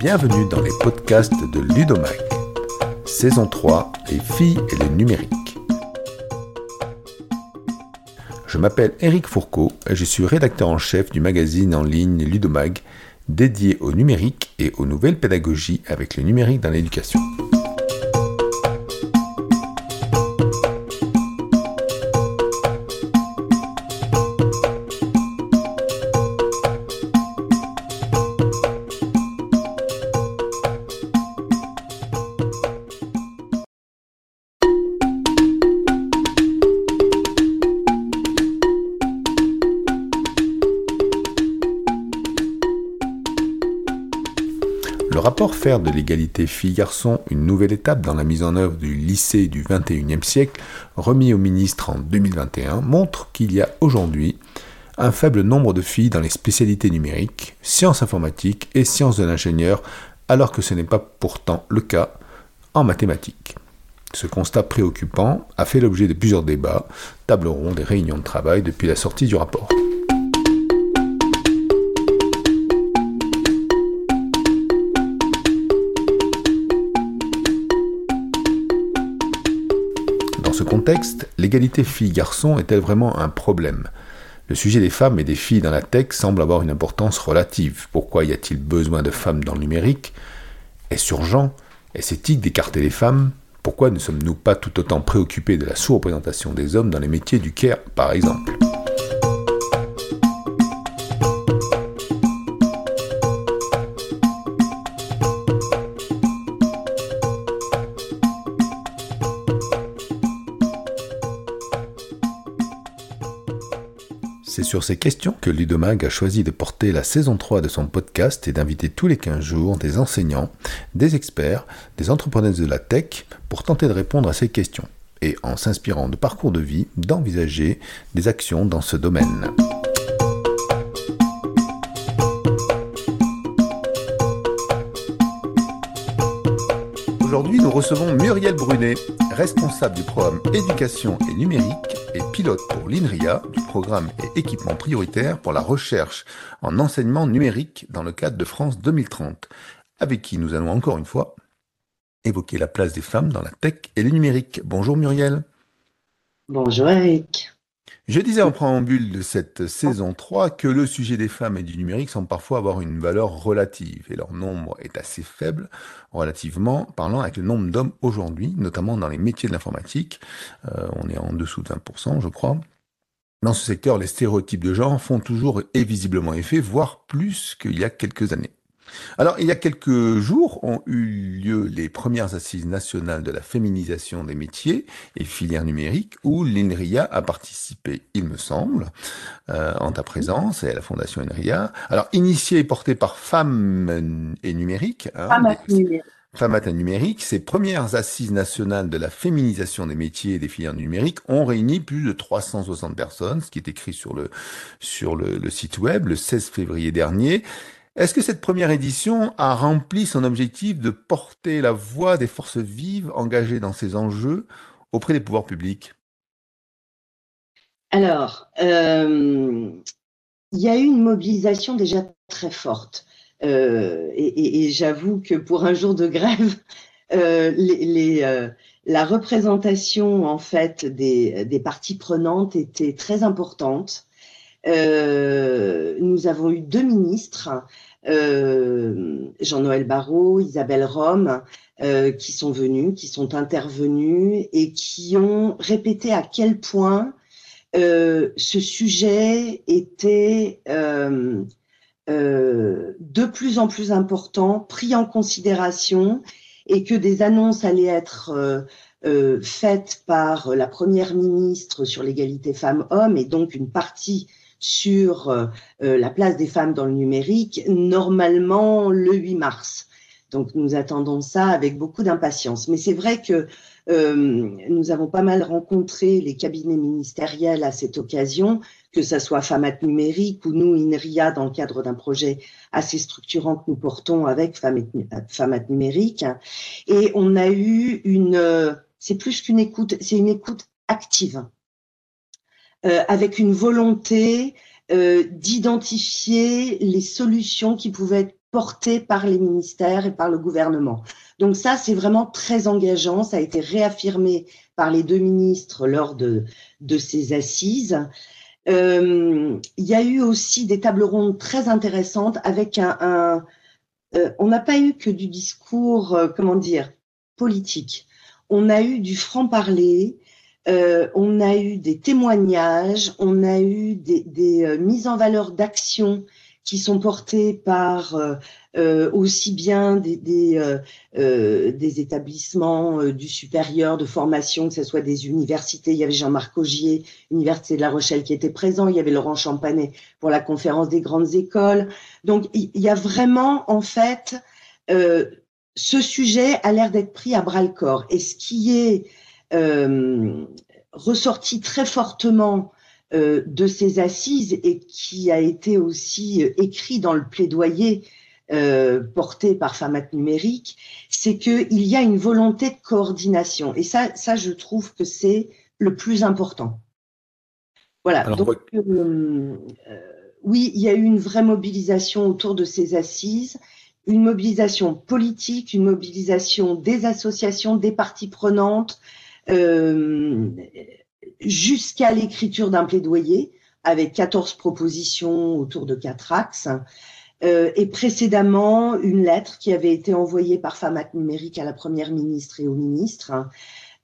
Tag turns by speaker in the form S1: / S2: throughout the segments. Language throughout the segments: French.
S1: Bienvenue dans les podcasts de Ludomag. Saison 3, les filles et le numérique. Je m'appelle Eric Fourcault et je suis rédacteur en chef du magazine en ligne Ludomag, dédié au numérique et aux nouvelles pédagogies avec le numérique dans l'éducation. De l'égalité filles-garçons une nouvelle étape dans la mise en œuvre du lycée du XXIe siècle, remis au ministre en 2021, montre qu'il y a aujourd'hui un faible nombre de filles dans les spécialités numériques, sciences informatiques et sciences de l'ingénieur, alors que ce n'est pas pourtant le cas en mathématiques. Ce constat préoccupant a fait l'objet de plusieurs débats, tables rondes et réunions de travail depuis la sortie du rapport. Contexte, l'égalité filles-garçons est-elle vraiment un problème. Le sujet des femmes et des filles dans la tech semble avoir une importance relative. Pourquoi y a-t-il besoin de femmes dans le numérique? Est-ce urgent? Est-ce éthique d'écarter les femmes? Pourquoi ne sommes-nous pas tout autant préoccupés de la sous-représentation des hommes dans les métiers du care, par exemple? C'est sur ces questions que Ludomag a choisi de porter la saison 3 de son podcast et d'inviter tous les 15 jours des enseignants, des experts, des entrepreneurs de la tech pour tenter de répondre à ces questions et, en s'inspirant de parcours de vie, d'envisager des actions dans ce domaine. Nous recevons Muriel Brunet, responsable du programme Éducation et numérique et pilote pour l'INRIA du programme et équipement prioritaire pour la recherche en enseignement numérique dans le cadre de France 2030, avec qui nous allons encore une fois évoquer la place des femmes dans la tech et le numérique. Bonjour Muriel.
S2: Bonjour Eric.
S1: Je disais en préambule de cette saison 3 que le sujet des femmes et du numérique semble parfois avoir une valeur relative et leur nombre est assez faible relativement parlant avec le nombre d'hommes aujourd'hui, notamment dans les métiers de l'informatique. Euh, on est en dessous de 20%, je crois. Dans ce secteur, les stéréotypes de genre font toujours et visiblement effet, voire plus qu'il y a quelques années. Alors, il y a quelques jours ont eu lieu les premières assises nationales de la féminisation des métiers et filières numériques, où l'INRIA a participé, il me semble, euh, en ta présence et à la Fondation INRIA. Alors, initié et porté par Femmes et Numérique.
S2: Hein, Femmes numérique.
S1: Femmes numérique, ces premières assises nationales de la féminisation des métiers et des filières numériques ont réuni plus de 360 personnes, ce qui est écrit sur le, sur le, le site web le 16 février dernier. Est-ce que cette première édition a rempli son objectif de porter la voix des forces vives engagées dans ces enjeux auprès des pouvoirs publics?
S2: Alors, euh, il y a eu une mobilisation déjà très forte. Euh, et, j'avoue que pour un jour de grève, euh, la représentation en fait des, parties prenantes était très importante. Nous avons eu deux ministres, Jean-Noël Barrot, Isabelle Rome, euh, qui sont venus, qui sont intervenus et qui ont répété à quel point euh, ce sujet était euh, de plus en plus important, pris en considération et que des annonces allaient être faites par la première ministre sur l'égalité femmes-hommes et donc une partie sur euh, la place des femmes dans le numérique, normalement le 8 mars. Donc nous attendons ça avec beaucoup d'impatience. Mais c'est vrai que euh, nous avons pas mal rencontré les cabinets ministériels à cette occasion, que ce soit Famat Numérique ou nous, INRIA, dans le cadre d'un projet assez structurant que nous portons avec Famat Numérique. Et on a eu une, c'est plus qu'une écoute, c'est une écoute active euh, avec une volonté euh, d'identifier les solutions qui pouvaient être portées par les ministères et par le gouvernement. Donc ça, c'est vraiment très engageant. Ça a été réaffirmé par les deux ministres lors de, de ces assises. Euh, il y a eu aussi des tables rondes très intéressantes avec un... un euh, on n'a pas eu que du discours, euh, comment dire, politique. On a eu du franc-parler, euh, on a eu des témoignages, on a eu des, euh, mises en valeur d'actions qui sont portées par euh, aussi bien des, des, établissements du supérieur de formation, que ce soit des universités. Il y avait Jean-Marc Augier, Université de La Rochelle, qui était présent. Il y avait Laurent Champanet pour la conférence des grandes écoles. Donc, il y a vraiment, en fait, ce sujet a l'air d'être pris à bras le corps. Et ce qui est ressorti très fortement euh, de ces assises et qui a été aussi euh, écrit dans le plaidoyer euh, porté par Famat Numérique, c'est qu'il y a une volonté de coordination. Et ça, ça je trouve que c'est le plus important. Voilà. Alors, Donc, euh, oui, il y a eu une vraie mobilisation autour de ces assises une mobilisation politique, une mobilisation des associations, des parties prenantes, euh, jusqu'à l'écriture d'un plaidoyer avec 14 propositions autour de quatre axes. Euh, et précédemment, une lettre qui avait été envoyée par Famat Numérique à la Première ministre et au ministre,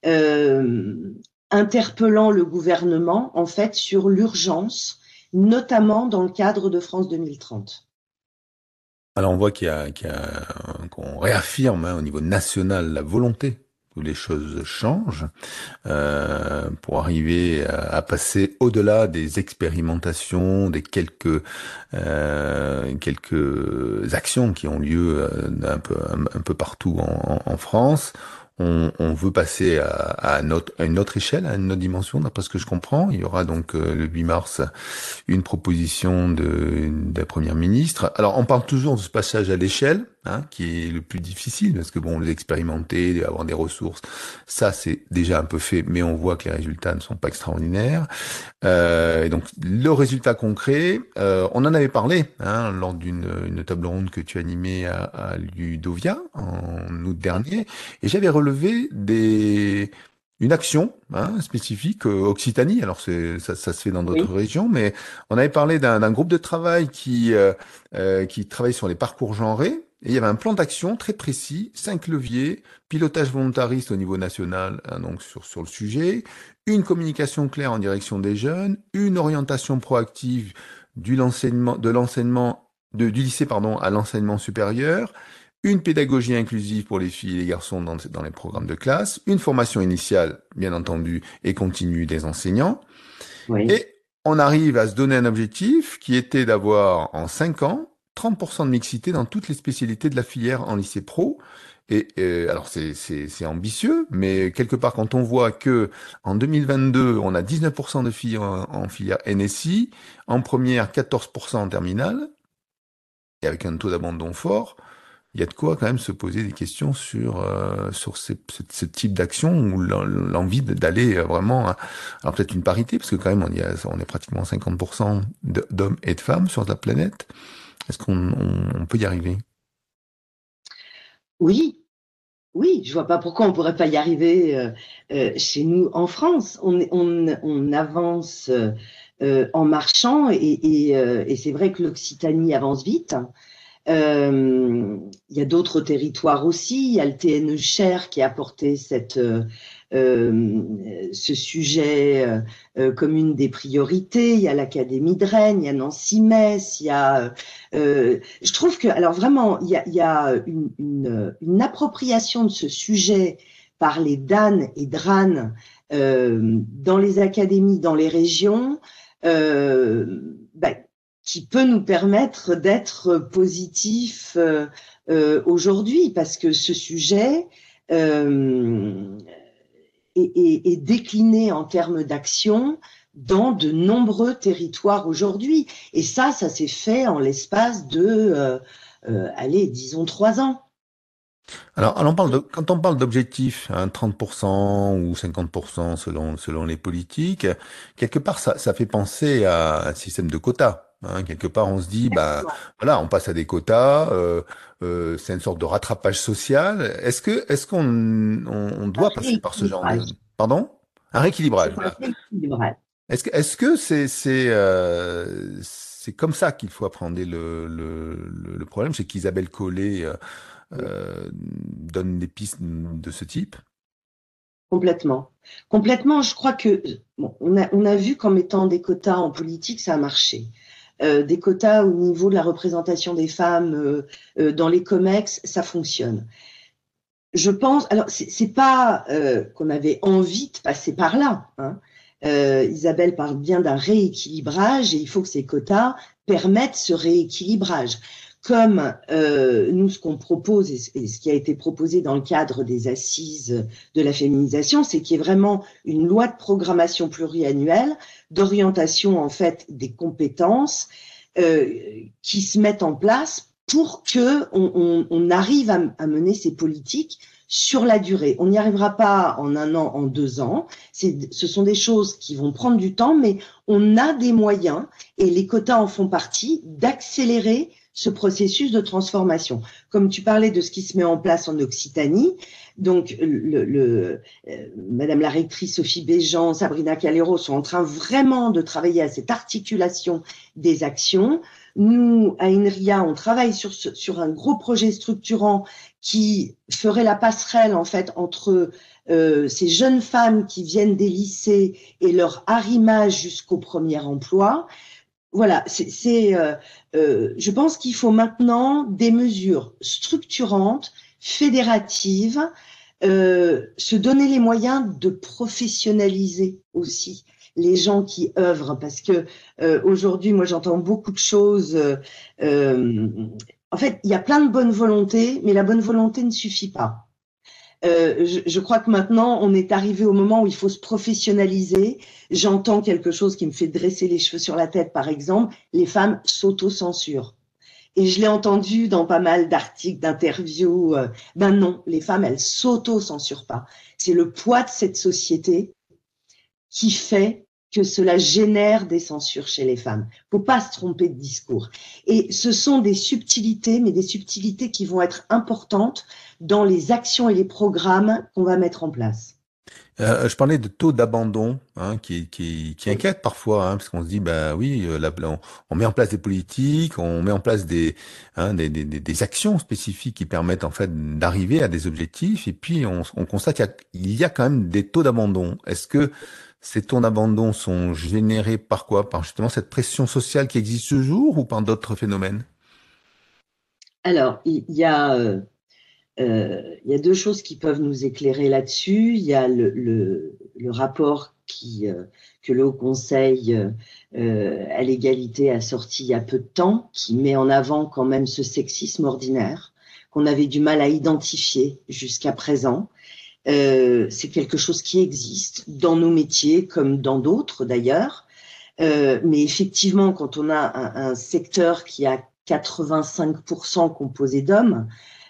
S2: euh, interpellant le gouvernement en fait sur l'urgence, notamment dans le cadre de France 2030.
S1: Alors on voit qu'on réaffirme hein, au niveau national la volonté les choses changent euh, pour arriver à, passer au-delà des expérimentations, des quelques euh, quelques actions qui ont lieu euh, un peu partout en, France on, veut passer à, une autre échelle, à une autre dimension, d'après ce que je comprends. Il y aura donc le 8 mars une proposition de, la Première ministre. Alors, on parle toujours de ce passage à l'échelle, hein, qui est le plus difficile, parce que bon, les expérimenter, avoir des ressources, ça c'est déjà un peu fait, mais on voit que les résultats ne sont pas extraordinaires. Euh, et donc, le résultat concret, euh, on en avait parlé hein, lors d'une table ronde que tu animais à, à Ludovia en août dernier, et j'avais relevé des une action hein, spécifique euh, Occitanie. Alors ça, ça, se fait dans d'autres régions, mais on avait parlé d'un groupe de travail qui euh, euh, qui travaille sur les parcours genrés. Et il y avait un plan d'action très précis, cinq leviers, pilotage volontariste au niveau national, hein, donc sur sur le sujet, une communication claire en direction des jeunes, une orientation proactive du l'enseignement de l'enseignement du lycée pardon à l'enseignement supérieur, une pédagogie inclusive pour les filles et les garçons dans, dans, les programmes de classe, une formation initiale, bien entendu, et continue des enseignants. Et on arrive à se donner un objectif qui était d'avoir en 5 ans 30% de mixité dans toutes les spécialités de la filière en lycée pro. Et euh, alors c'est ambitieux, mais quelque part quand on voit que en 2022 on a 19% de filles en, filière NSI, en première 14% en terminale, et avec un taux d'abandon fort, il y a de quoi quand même se poser des questions sur euh, sur ce, type d'action ou l'envie d'aller vraiment alors peut-être une parité parce que quand même on est pratiquement 50% d'hommes et de femmes sur la planète. Est-ce qu'on on, peut y arriver?
S2: Oui, oui, je vois pas pourquoi on pourrait pas y arriver euh, euh, chez nous en France. On, avance euh, en marchant et, et, c'est vrai que l'Occitanie avance vite. Il y a d'autres territoires aussi. Il y a le TNE Cher qui a porté cette, ce sujet euh, comme une des priorités. Il y a l'Académie de Rennes, il y a Nancy Metz, il y a. je trouve que, alors vraiment, il y a, il y a une, une, une, appropriation de ce sujet par les Dan et DRAN dans les académies, dans les régions. Ben, qui peut nous permettre d'être positif euh, euh, aujourd'hui, parce que ce sujet est, décliné en termes d'action dans de nombreux territoires aujourd'hui. Et ça, ça s'est fait en l'espace de, euh, euh, allez, disons trois ans.
S1: Alors, quand on parle d'objectifs, hein, 30% ou 50% selon, selon les politiques, quelque part, ça, ça fait penser à un système de quotas. Hein. Quelque part, on se dit, bah, voilà, on passe à des quotas, euh, euh, c'est une sorte de rattrapage social. Est-ce que, est-ce qu'on on, doit passer par ce genre de... Pardon? Un rééquilibrage. Est-ce que, est-ce que c'est, c'est, euh, c'est comme ça qu'il faut appréhender le, le, le problème? C'est qu'Isabelle Collet donne des pistes de ce type?
S2: Complètement. Complètement, je crois que on, a, on a vu qu'en mettant des quotas en politique, ça a marché. Euh, des quotas au niveau de la représentation des femmes euh, euh, dans les COMEX, ça fonctionne. Je pense, alors c'est pas qu'on avait envie de passer par là. Hein. Isabelle parle bien d'un rééquilibrage et il faut que ces quotas permettent ce rééquilibrage comme euh, nous, ce qu'on propose et ce qui a été proposé dans le cadre des assises de la féminisation, c'est qu'il y ait vraiment une loi de programmation pluriannuelle d'orientation en fait des compétences euh, qui se mettent en place pour que on, on, arrive à, à, mener ces politiques sur la durée. On n'y arrivera pas en un an, en deux ans. Ce sont des choses qui vont prendre du temps, mais on a des moyens, et les quotas en font partie, d'accélérer ce processus de transformation. Comme tu parlais de ce qui se met en place en Occitanie, donc le, le euh, Madame la rectrice Sophie Béjean, Sabrina Calero sont en train vraiment de travailler à cette articulation des actions. Nous, à INRIA, on travaille sur, sur un gros projet structurant qui ferait la passerelle en fait entre euh, ces jeunes femmes qui viennent des lycées et leur arrimage jusqu'au premier emploi voilà, c'est, euh, euh, je pense qu'il faut maintenant des mesures structurantes, fédératives, euh, se donner les moyens de professionnaliser aussi les gens qui œuvrent, parce que aujourd'hui, moi, j'entends beaucoup de choses. en fait, il y a plein de bonnes volontés, mais la bonne volonté ne suffit pas. Euh, je, crois que maintenant, on est arrivé au moment où il faut se professionnaliser. J'entends quelque chose qui me fait dresser les cheveux sur la tête, par exemple, les femmes s'auto-censurent. Et je l'ai entendu dans pas mal d'articles, d'interviews. Euh, ben non, les femmes, elles s'auto-censurent pas. C'est le poids de cette société qui fait que cela génère des censures chez les femmes. Faut pas se tromper de discours. Et ce sont des subtilités, mais des subtilités qui vont être importantes dans les actions et les programmes qu'on va mettre en place.
S1: Euh, je parlais de taux d'abandon hein, qui, qui, qui inquiète parfois, hein, parce qu'on se dit, bah oui, euh, on, met en place des politiques, on met en place des, hein, des, des, des, actions spécifiques qui permettent en fait d'arriver à des objectifs, et puis on, on constate qu'il y, y, a quand même des taux d'abandon. Est-ce que ces taux d'abandon sont générés par quoi? Par justement cette pression sociale qui existe toujours ou par d'autres phénomènes?
S2: Alors, il y a... Euh, euh, il y a deux choses qui peuvent nous éclairer là-dessus. Il y a le, rapport euh, que le Haut Conseil à l'égalité a sorti il y a peu de temps, qui met en avant quand même ce sexisme ordinaire qu'on avait du mal à identifier jusqu'à présent. Euh, c'est quelque chose qui existe dans nos métiers comme dans d'autres d'ailleurs. mais effectivement, quand on a un, secteur qui a 85% composé d'hommes,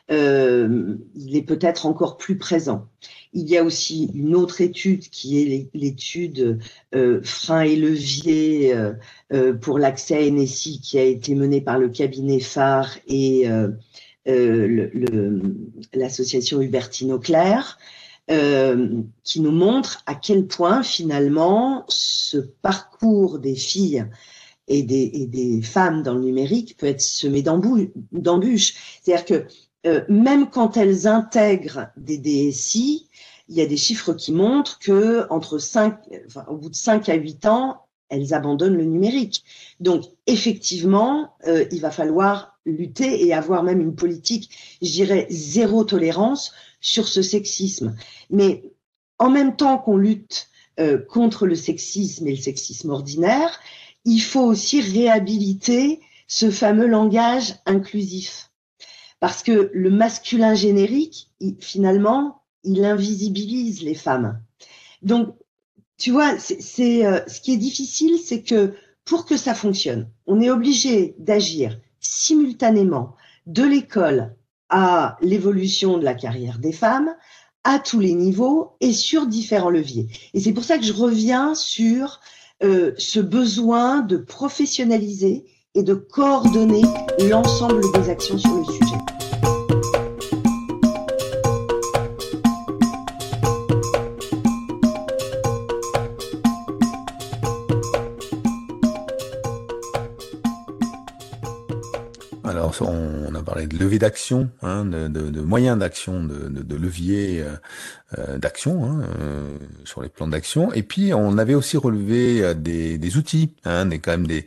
S2: euh, il est peut-être encore plus présent. Il y a aussi une autre étude qui est l'étude euh, freins et euh, euh, pour l'accès à NSI qui a été menée par le cabinet phare et l'association Hubertine Claire. qui nous montre à quel point finalement ce parcours des filles et des, femmes dans le numérique peut être semé d'embûches. C'est-à-dire que euh, même quand elles intègrent des DSI, il y a des chiffres qui montrent que entre 5, enfin, au bout de 5 à 8 ans, elles abandonnent le numérique. Donc, effectivement, euh, il va falloir lutter et avoir même une politique, je dirais, zéro tolérance sur ce sexisme. Mais en même temps qu'on lutte euh, contre le sexisme et le sexisme ordinaire, il faut aussi réhabiliter ce fameux langage inclusif. Parce que le masculin générique, finalement, il invisibilise les femmes. Donc, tu vois, c'est euh, ce qui est difficile, c'est que pour que ça fonctionne, on est obligé d'agir simultanément de l'école à l'évolution de la carrière des femmes, à tous les niveaux et sur différents leviers. Et c'est pour ça que je reviens sur euh, ce besoin de professionnaliser et de coordonner l'ensemble des actions sur le sujet.
S1: on, a parlé de levée d'action, hein, de, moyens d'action, de, de, levier euh, euh, d'action hein, euh, sur les plans d'action. Et puis on avait aussi relevé des, outils, hein, des quand même des,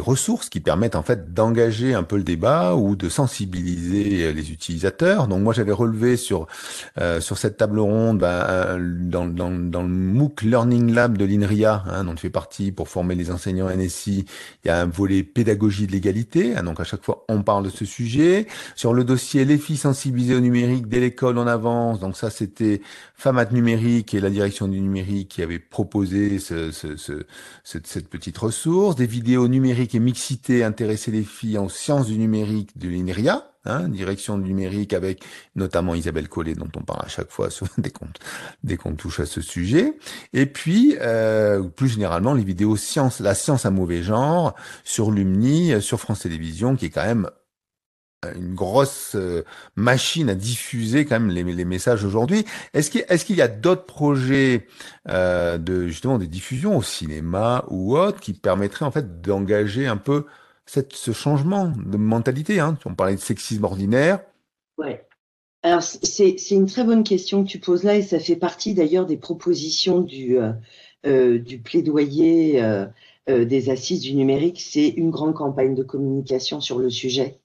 S1: ressources qui permettent en fait d'engager un peu le débat ou de sensibiliser les utilisateurs. Donc moi j'avais relevé sur sur cette table ronde ben, dans, le MOOC Learning Lab de l'INRIA, hein, dont je fais partie pour former les enseignants NSI, il y a un volet pédagogie de l'égalité. Donc à chaque fois on parle de ce sujet. Sur le dossier Les filles sensibilisées au numérique dès l'école en avance, donc ça c'était FAMAT numérique et la direction du numérique qui avait proposé ce, ce, ce, cette petite ressource. Des vidéos numériques et mixité intéresser les filles en sciences du numérique de l'INRIA. Hein, direction du numérique avec notamment Isabelle Collet dont on parle à chaque fois dès qu'on dès qu'on touche à ce sujet et puis euh, plus généralement les vidéos science la science à mauvais genre sur Lumni sur France Télévisions qui est quand même une grosse euh, machine à diffuser quand même les, messages aujourd'hui. Est-ce qu'il y a d'autres projets euh, de justement des diffusions au cinéma ou autres qui permettraient en fait d'engager un peu ce changement de mentalité hein? On parlait de sexisme ordinaire.
S2: Ouais. Alors c'est une très bonne question que tu poses là et ça fait partie d'ailleurs des propositions du euh, plaidoyer des assises du numérique. C'est une grande campagne de communication sur le sujet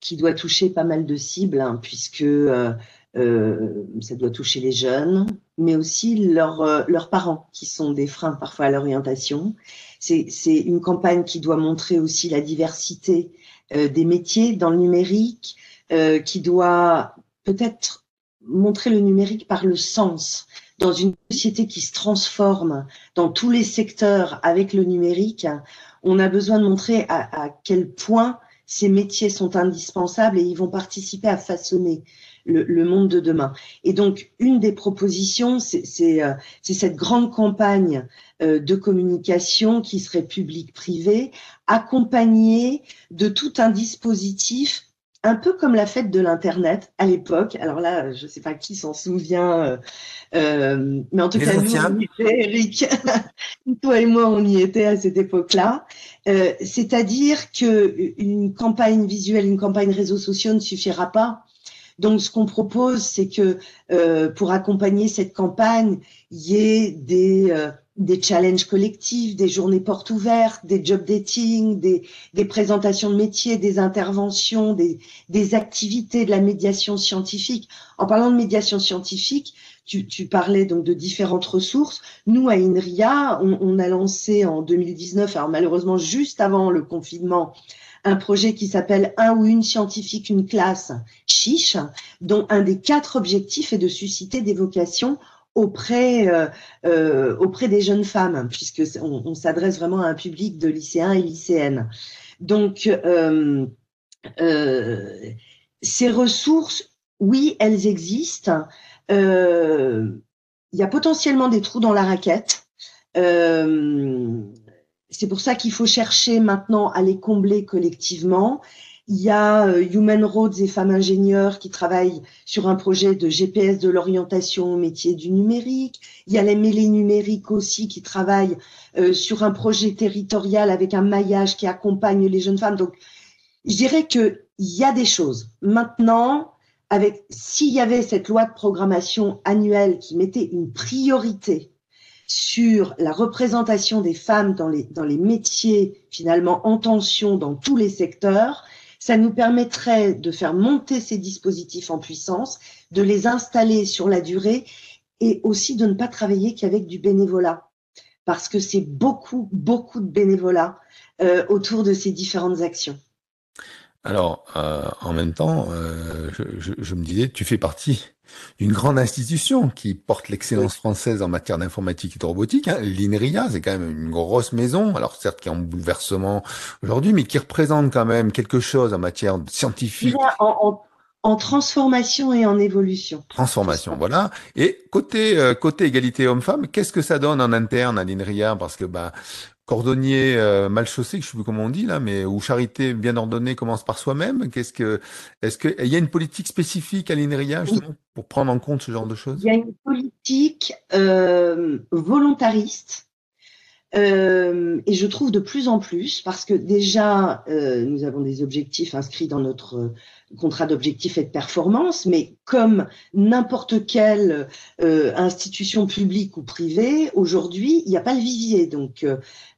S2: qui doit toucher pas mal de cibles, hein, puisque euh, euh, ça doit toucher les jeunes, mais aussi leurs leurs parents, qui sont des freins parfois à l'orientation. C'est une campagne qui doit montrer aussi la diversité des métiers dans le numérique, qui doit peut-être montrer le numérique par le sens. Dans une société qui se transforme dans tous les secteurs avec le numérique, on a besoin de montrer à, quel point ces métiers sont indispensables et ils vont participer à façonner le, monde de demain. Et donc, une des propositions, c'est euh, cette grande campagne euh, de communication qui serait public-privé, accompagnée de tout un dispositif un peu comme la fête de l'Internet à l'époque. Alors là, je ne sais pas qui s'en souvient, euh, euh, mais en tout cas, nous, on y était, Eric, toi et moi, on y était à cette époque-là. Euh, c'est-à-dire que une campagne visuelle, une campagne réseaux sociaux ne suffira pas. Donc, ce qu'on propose, c'est que pour accompagner cette campagne, il y ait des des challenges collectifs, des journées portes ouvertes, des job dating, des, des présentations de métiers, des interventions, des, des, activités de la médiation scientifique. En parlant de médiation scientifique, tu, parlais donc de différentes ressources. Nous, à INRIA, on, on, a lancé en 2019, alors malheureusement juste avant le confinement, un projet qui s'appelle Un ou une scientifique, une classe, chiche, dont un des quatre objectifs est de susciter des vocations auprès, euh, euh, auprès des jeunes femmes, puisque on, s'adresse vraiment à un public de lycéens et lycéennes. Donc, euh, ces ressources, oui, elles existent. Il y a potentiellement des trous dans la raquette. c'est pour ça qu'il faut chercher maintenant à les combler collectivement. Il y a euh, Human Roads et Femmes Ingénieurs qui travaillent sur un projet de GPS de l'orientation au métier du numérique. Il y a les mêlées numériques aussi qui travaillent euh, sur un projet territorial avec un maillage qui accompagne les jeunes femmes. Donc, je dirais qu'il y a des choses. Maintenant, avec s'il y avait cette loi de programmation annuelle qui mettait une priorité sur la représentation des femmes dans les, dans les métiers finalement en tension dans tous les secteurs, ça nous permettrait de faire monter ces dispositifs en puissance, de les installer sur la durée et aussi de ne pas travailler qu'avec du bénévolat. Parce que c'est beaucoup, beaucoup de bénévolat euh, autour de ces différentes actions.
S1: Alors, euh, en même temps, euh, je, me disais, tu fais partie d'une grande institution qui porte l'excellence française en matière d'informatique et de robotique. Hein. L'INRIA, c'est quand même une grosse maison, alors certes qui est en bouleversement aujourd'hui, mais qui représente quand même quelque chose en matière scientifique.
S2: En, transformation et en évolution.
S1: Transformation, voilà. Et côté euh, côté égalité homme-femme, qu'est-ce que ça donne en interne à l'INRIA? Parce que bah cordonnier mal chaussé, je sais plus comment on dit là, mais où charité bien ordonnée commence par soi-même. Qu'est-ce que, est-ce qu'il y a une politique spécifique à l'INRIA justement pour prendre en compte ce genre de choses?
S2: Il y a une politique volontariste euh, et je trouve de plus en plus, parce que déjà, euh, nous avons des objectifs inscrits dans notre euh, contrat d'objectifs et de performance, mais comme n'importe quelle euh, institution publique ou privée, aujourd'hui, il n'y a pas le vivier. Donc,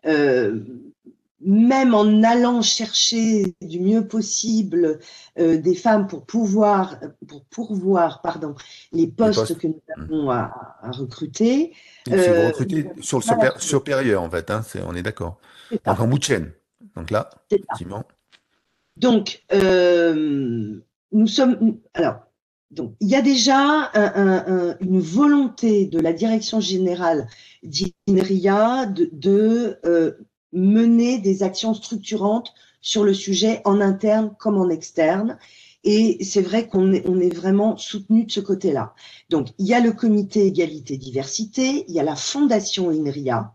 S2: euh, même en allant chercher du mieux possible euh, des femmes pour pouvoir pour pourvoir pardon les postes, que nous avons à, à recruter.
S1: vous euh, recrutez sur le supérieur en fait, hein, on est d'accord. Donc en bout de chaîne. Donc là, effectivement.
S2: Donc euh, nous sommes alors donc, il y a déjà un, un, une volonté de la direction générale d'INRIA de, de euh, mener des actions structurantes sur le sujet en interne comme en externe. Et c'est vrai qu'on est, on est vraiment soutenu de ce côté-là. Donc, il y a le comité égalité-diversité, il y a la fondation INRIA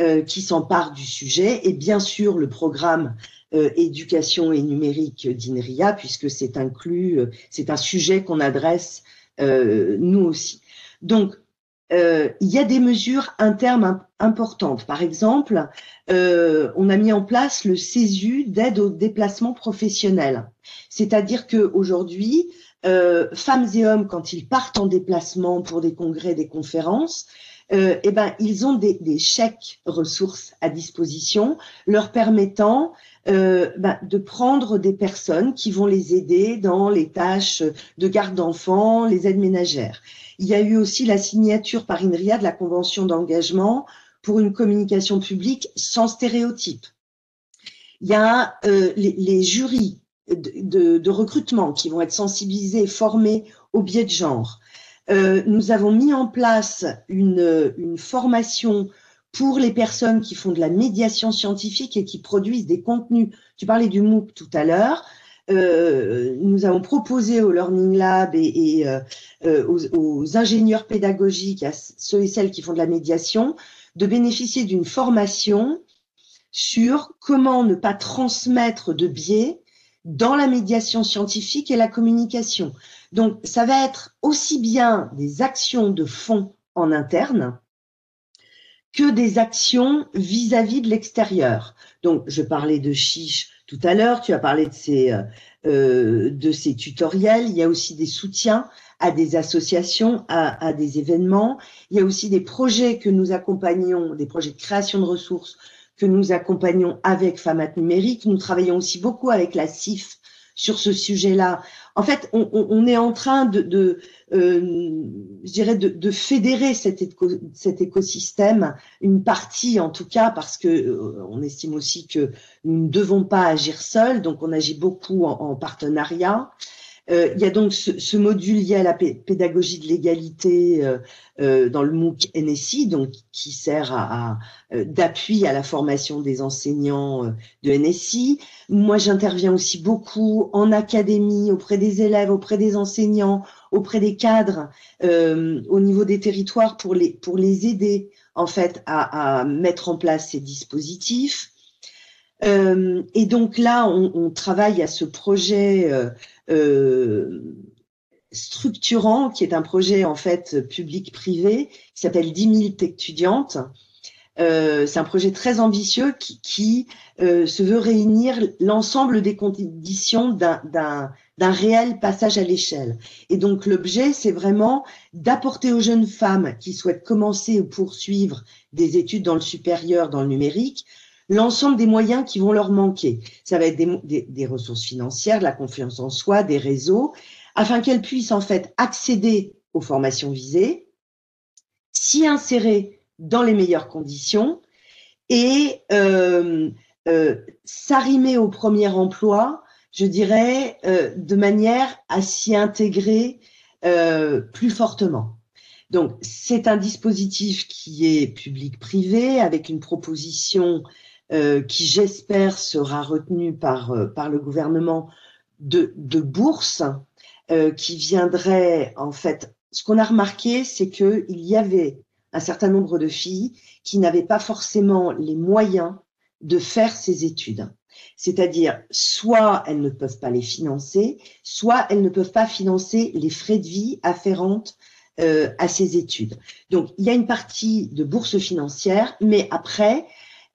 S2: euh, qui s'empare du sujet, et bien sûr le programme euh, éducation et numérique d'INRIA, puisque c'est inclus, euh, c'est un sujet qu'on adresse euh, nous aussi. Donc, euh, il y a des mesures internes importantes. Par exemple, euh, on a mis en place le CESU d'aide au déplacement professionnel. C'est-à-dire qu'aujourd'hui, euh, femmes et hommes, quand ils partent en déplacement pour des congrès, des conférences, euh, eh ben, ils ont des, des, chèques ressources à disposition leur permettant euh, ben, de prendre des personnes qui vont les aider dans les tâches de garde d'enfants, les aides ménagères. Il y a eu aussi la signature par INRIA de la convention d'engagement pour une communication publique sans stéréotypes. Il y a euh, les, les, jurys de, de, de, recrutement qui vont être sensibilisés et formés au biais de genre. Euh, nous avons mis en place une, une formation pour les personnes qui font de la médiation scientifique et qui produisent des contenus. Tu parlais du MOOC tout à l'heure. Euh, nous avons proposé au Learning Lab et, euh, euh, aux, ingénieurs pédagogiques, à ceux et celles qui font de la médiation, de bénéficier d'une formation sur comment ne pas transmettre de biais dans la médiation scientifique et la communication. Donc, ça va être aussi bien des actions de fond en interne que des actions vis-à-vis -vis de l'extérieur. Donc, je parlais de chiche tout à l'heure, tu as parlé de ces, euh, euh, de ces tutoriels, il y a aussi des soutiens à des associations, à, à, des événements, il y a aussi des projets que nous accompagnons, des projets de création de ressources que nous accompagnons avec FAMAT Numérique. Nous travaillons aussi beaucoup avec la CIF sur ce sujet-là. En fait, on, on, est en train de, de euh, je dirais, de, de fédérer cet, éco, cet, écosystème, une partie en tout cas, parce que euh, on estime aussi que nous ne devons pas agir seuls, donc on agit beaucoup en partenariat. Euh, il y a donc ce, module lié à la pédagogie de l'égalité euh, euh, dans le MOOC NSI, donc qui sert euh, d'appui à la formation des enseignants de NSI. Moi, j'interviens aussi beaucoup en académie, auprès des élèves, auprès des enseignants, auprès des cadres, au niveau des territoires pour les pour les aider en fait à, mettre en place ces dispositifs. Et donc là, on, travaille à ce projet structurant, qui est un projet en fait public-privé, qui s'appelle 10 000 étudiantes. Euh, c'est un projet très ambitieux qui, qui euh, se veut réunir l'ensemble des conditions d'un réel passage à l'échelle. Et donc l'objet, c'est vraiment d'apporter aux jeunes femmes qui souhaitent commencer ou poursuivre des études dans le supérieur, dans le numérique, l'ensemble des moyens qui vont leur manquer. Ça va être des, ressources financières, de la confiance en soi, des réseaux, afin qu'elles puissent en fait accéder aux formations visées, s'y insérer dans les meilleures conditions et euh, euh, s'arrimer au premier emploi, je dirais, euh, de manière à s'y intégrer plus fortement. Donc, c'est un dispositif qui est public-privé avec une proposition euh, qui j'espère sera retenu par, euh, par le gouvernement de, de bourse euh, qui viendrait en fait. Ce qu'on a remarqué, c'est qu'il y avait un certain nombre de filles qui n'avaient pas forcément les moyens de faire ces études. C'est-à-dire, soit elles ne peuvent pas les financer, soit elles ne peuvent pas financer les frais de vie afférentes euh, à ces études. Donc, il y a une partie de bourse financière, mais après,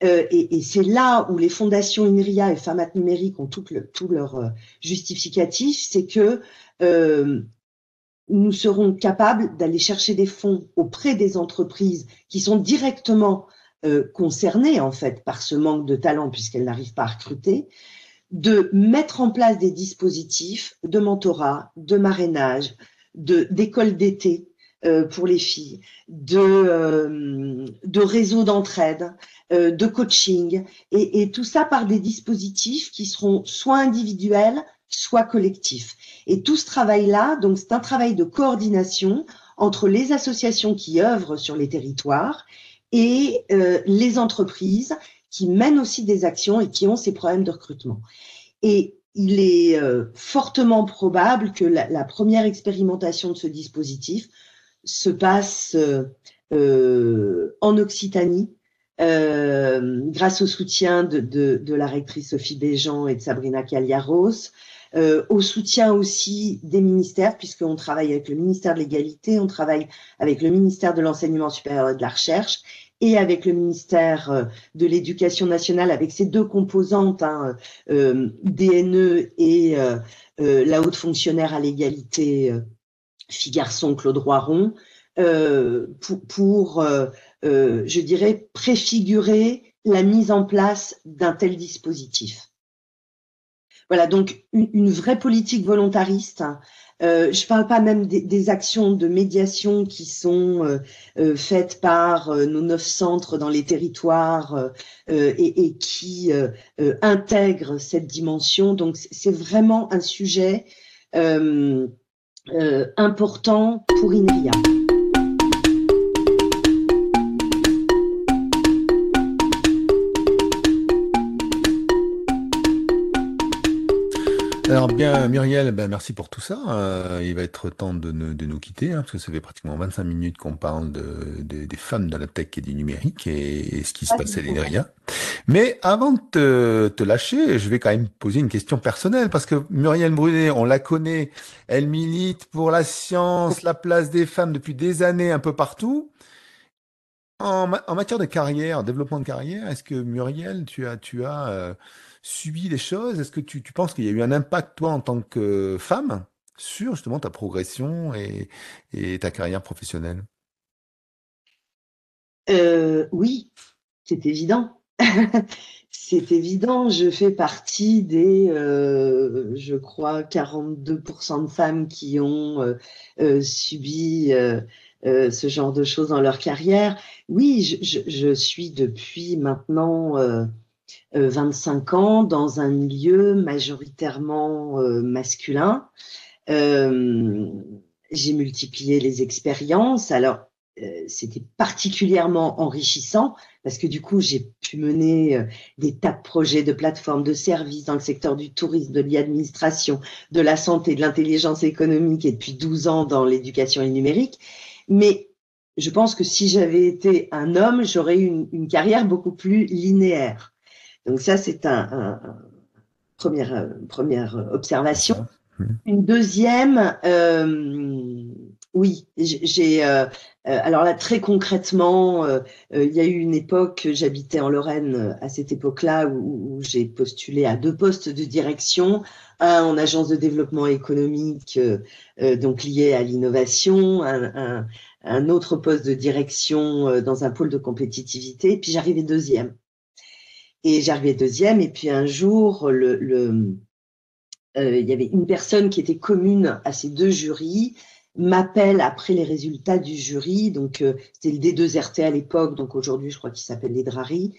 S2: euh, et, c'est là où les fondations INRIA et Famat Numérique ont tout, leur euh, justificatif, c'est que nous serons capables d'aller chercher des fonds auprès des entreprises qui sont directement euh, concernées en fait par ce manque de talent puisqu'elles n'arrivent pas à recruter, de mettre en place des dispositifs de mentorat, de marrainage, de d'école d'été euh, pour les filles, de euh, de réseaux d'entraide, euh, de coaching et, tout ça par des dispositifs qui seront soit individuels, soit collectifs. Et tout ce travail-là, donc c'est un travail de coordination entre les associations qui œuvrent sur les territoires et euh, les entreprises qui mènent aussi des actions et qui ont ces problèmes de recrutement. Et il est euh, fortement probable que la, première expérimentation de ce dispositif se passe en Occitanie, grâce au soutien de, de, de, la rectrice Sophie Béjean et de Sabrina Caliaros, euh, au soutien aussi des ministères, puisqu'on travaille avec le ministère de l'égalité, on travaille avec le ministère de l'enseignement supérieur et de la recherche et avec le ministère euh, de l'Éducation nationale, avec ces deux composantes, hein, euh, DNE et la haute fonctionnaire à l'égalité filles-garçons Claude Roiron, pour, pour je dirais, préfigurer la mise en place d'un tel dispositif. Voilà, donc une, vraie politique volontariste. Euh, je ne parle pas même des, actions de médiation qui sont euh, euh, faites par nos neuf centres dans les territoires et, et, qui intègrent cette dimension. Donc c'est vraiment un sujet important pour INRIA.
S1: Alors bien, Muriel, ben merci pour tout ça. Euh, il va être temps de, nous quitter, hein, parce que ça fait pratiquement 25 minutes qu'on parle de, des femmes de la tech et du numérique et, ce qui se passe à l'INRIA. Mais avant de te, lâcher, je vais quand même poser une question personnelle, parce que Muriel Brunet, on la connaît, elle milite pour la science, la place des femmes depuis des années un peu partout. En, matière de carrière, développement de carrière, est-ce que Muriel, tu as, tu as euh, subi les choses? Est-ce que tu, penses qu'il y a eu un impact, toi, en tant que femme, sur justement ta progression et, ta carrière professionnelle?
S2: Euh, Oui, c'est évident. c'est évident, je fais partie des, euh, je crois, 42% de femmes qui ont euh, subi ce genre de choses dans leur carrière. Oui, je suis depuis maintenant 25 euh, ans dans un milieu majoritairement euh, masculin. Euh, j'ai multiplié les expériences. Alors, c'était particulièrement enrichissant parce que du coup, j'ai pu mener des tas de projets de plateformes, de services dans le secteur du tourisme, de l'administration, de la santé, de l'intelligence économique et depuis 12 ans dans l'éducation et numérique. Mais je pense que si j'avais été un homme, j'aurais eu une, une, carrière beaucoup plus linéaire. Donc ça, c'est un, première, euh, première observation. Une deuxième, euh, oui, j'ai. Euh, alors là, très concrètement, il y a eu une époque, j'habitais en Lorraine à cette époque-là où, j'ai postulé à deux postes de direction, un en agence de développement économique, donc lié à l'innovation, un, un, autre poste de direction dans un pôle de compétitivité, puis j'arrivais deuxième. Et j'arrivais deuxième, et puis un jour, le, le euh, il y avait une personne qui était commune à ces deux jurys, m'appelle après les résultats du jury, donc euh, c'était le D2RT à l'époque, donc aujourd'hui je crois qu'il s'appelle les Drari,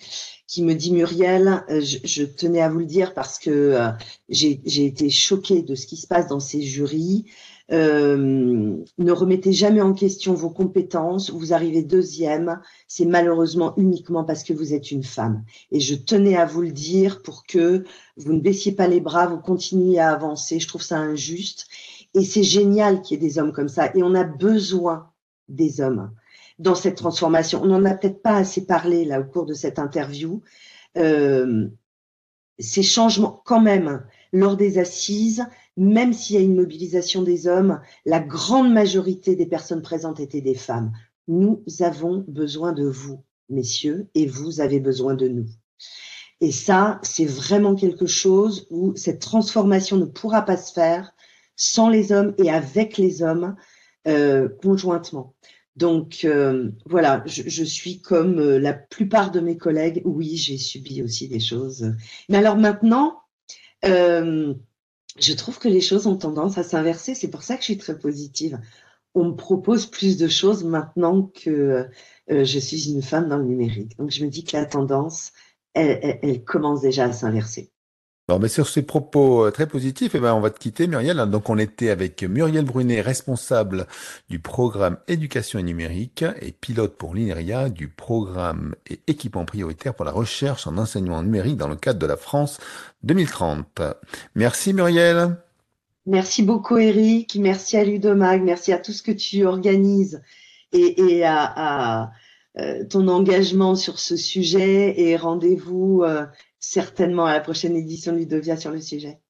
S2: qui me dit Muriel, euh, je, je, tenais à vous le dire parce que euh, j'ai été choquée de ce qui se passe dans ces jurys. Euh, ne remettez jamais en question vos compétences. Vous arrivez deuxième, c'est malheureusement uniquement parce que vous êtes une femme. Et je tenais à vous le dire pour que vous ne baissiez pas les bras, vous continuiez à avancer. Je trouve ça injuste. Et c'est génial qu'il y ait des hommes comme ça. Et on a besoin des hommes. dans cette transformation. On n'en a peut-être pas assez parlé là au cours de cette interview. Euh, ces changements, quand même, lors des assises, même s'il y a une mobilisation des hommes, la grande majorité des personnes présentes étaient des femmes. Nous avons besoin de vous, messieurs, et vous avez besoin de nous. Et ça, c'est vraiment quelque chose où cette transformation ne pourra pas se faire sans les hommes et avec les hommes euh, conjointement. Donc euh, voilà, je, suis comme euh, la plupart de mes collègues. Oui, j'ai subi aussi des choses. Mais alors maintenant, je trouve que les choses ont tendance à s'inverser. C'est pour ça que je suis très positive. On me propose plus de choses maintenant que je suis une femme dans le numérique. Donc je me dis que la tendance, elle commence déjà à s'inverser.
S1: Bon, mais sur ces propos euh, très positifs, eh ben, on va te quitter, Muriel. Donc, on était avec Muriel Brunet, responsable du programme Éducation et numérique et pilote pour l'INERIA du programme et équipement prioritaire pour la recherche en enseignement numérique dans le cadre de la France 2030. Merci, Muriel.
S2: Merci beaucoup, Eric. Merci à Ludomag. Merci à tout ce que tu organises et, à, euh, ton engagement sur ce sujet et rendez-vous euh, certainement à la prochaine édition de Ludovia sur le sujet.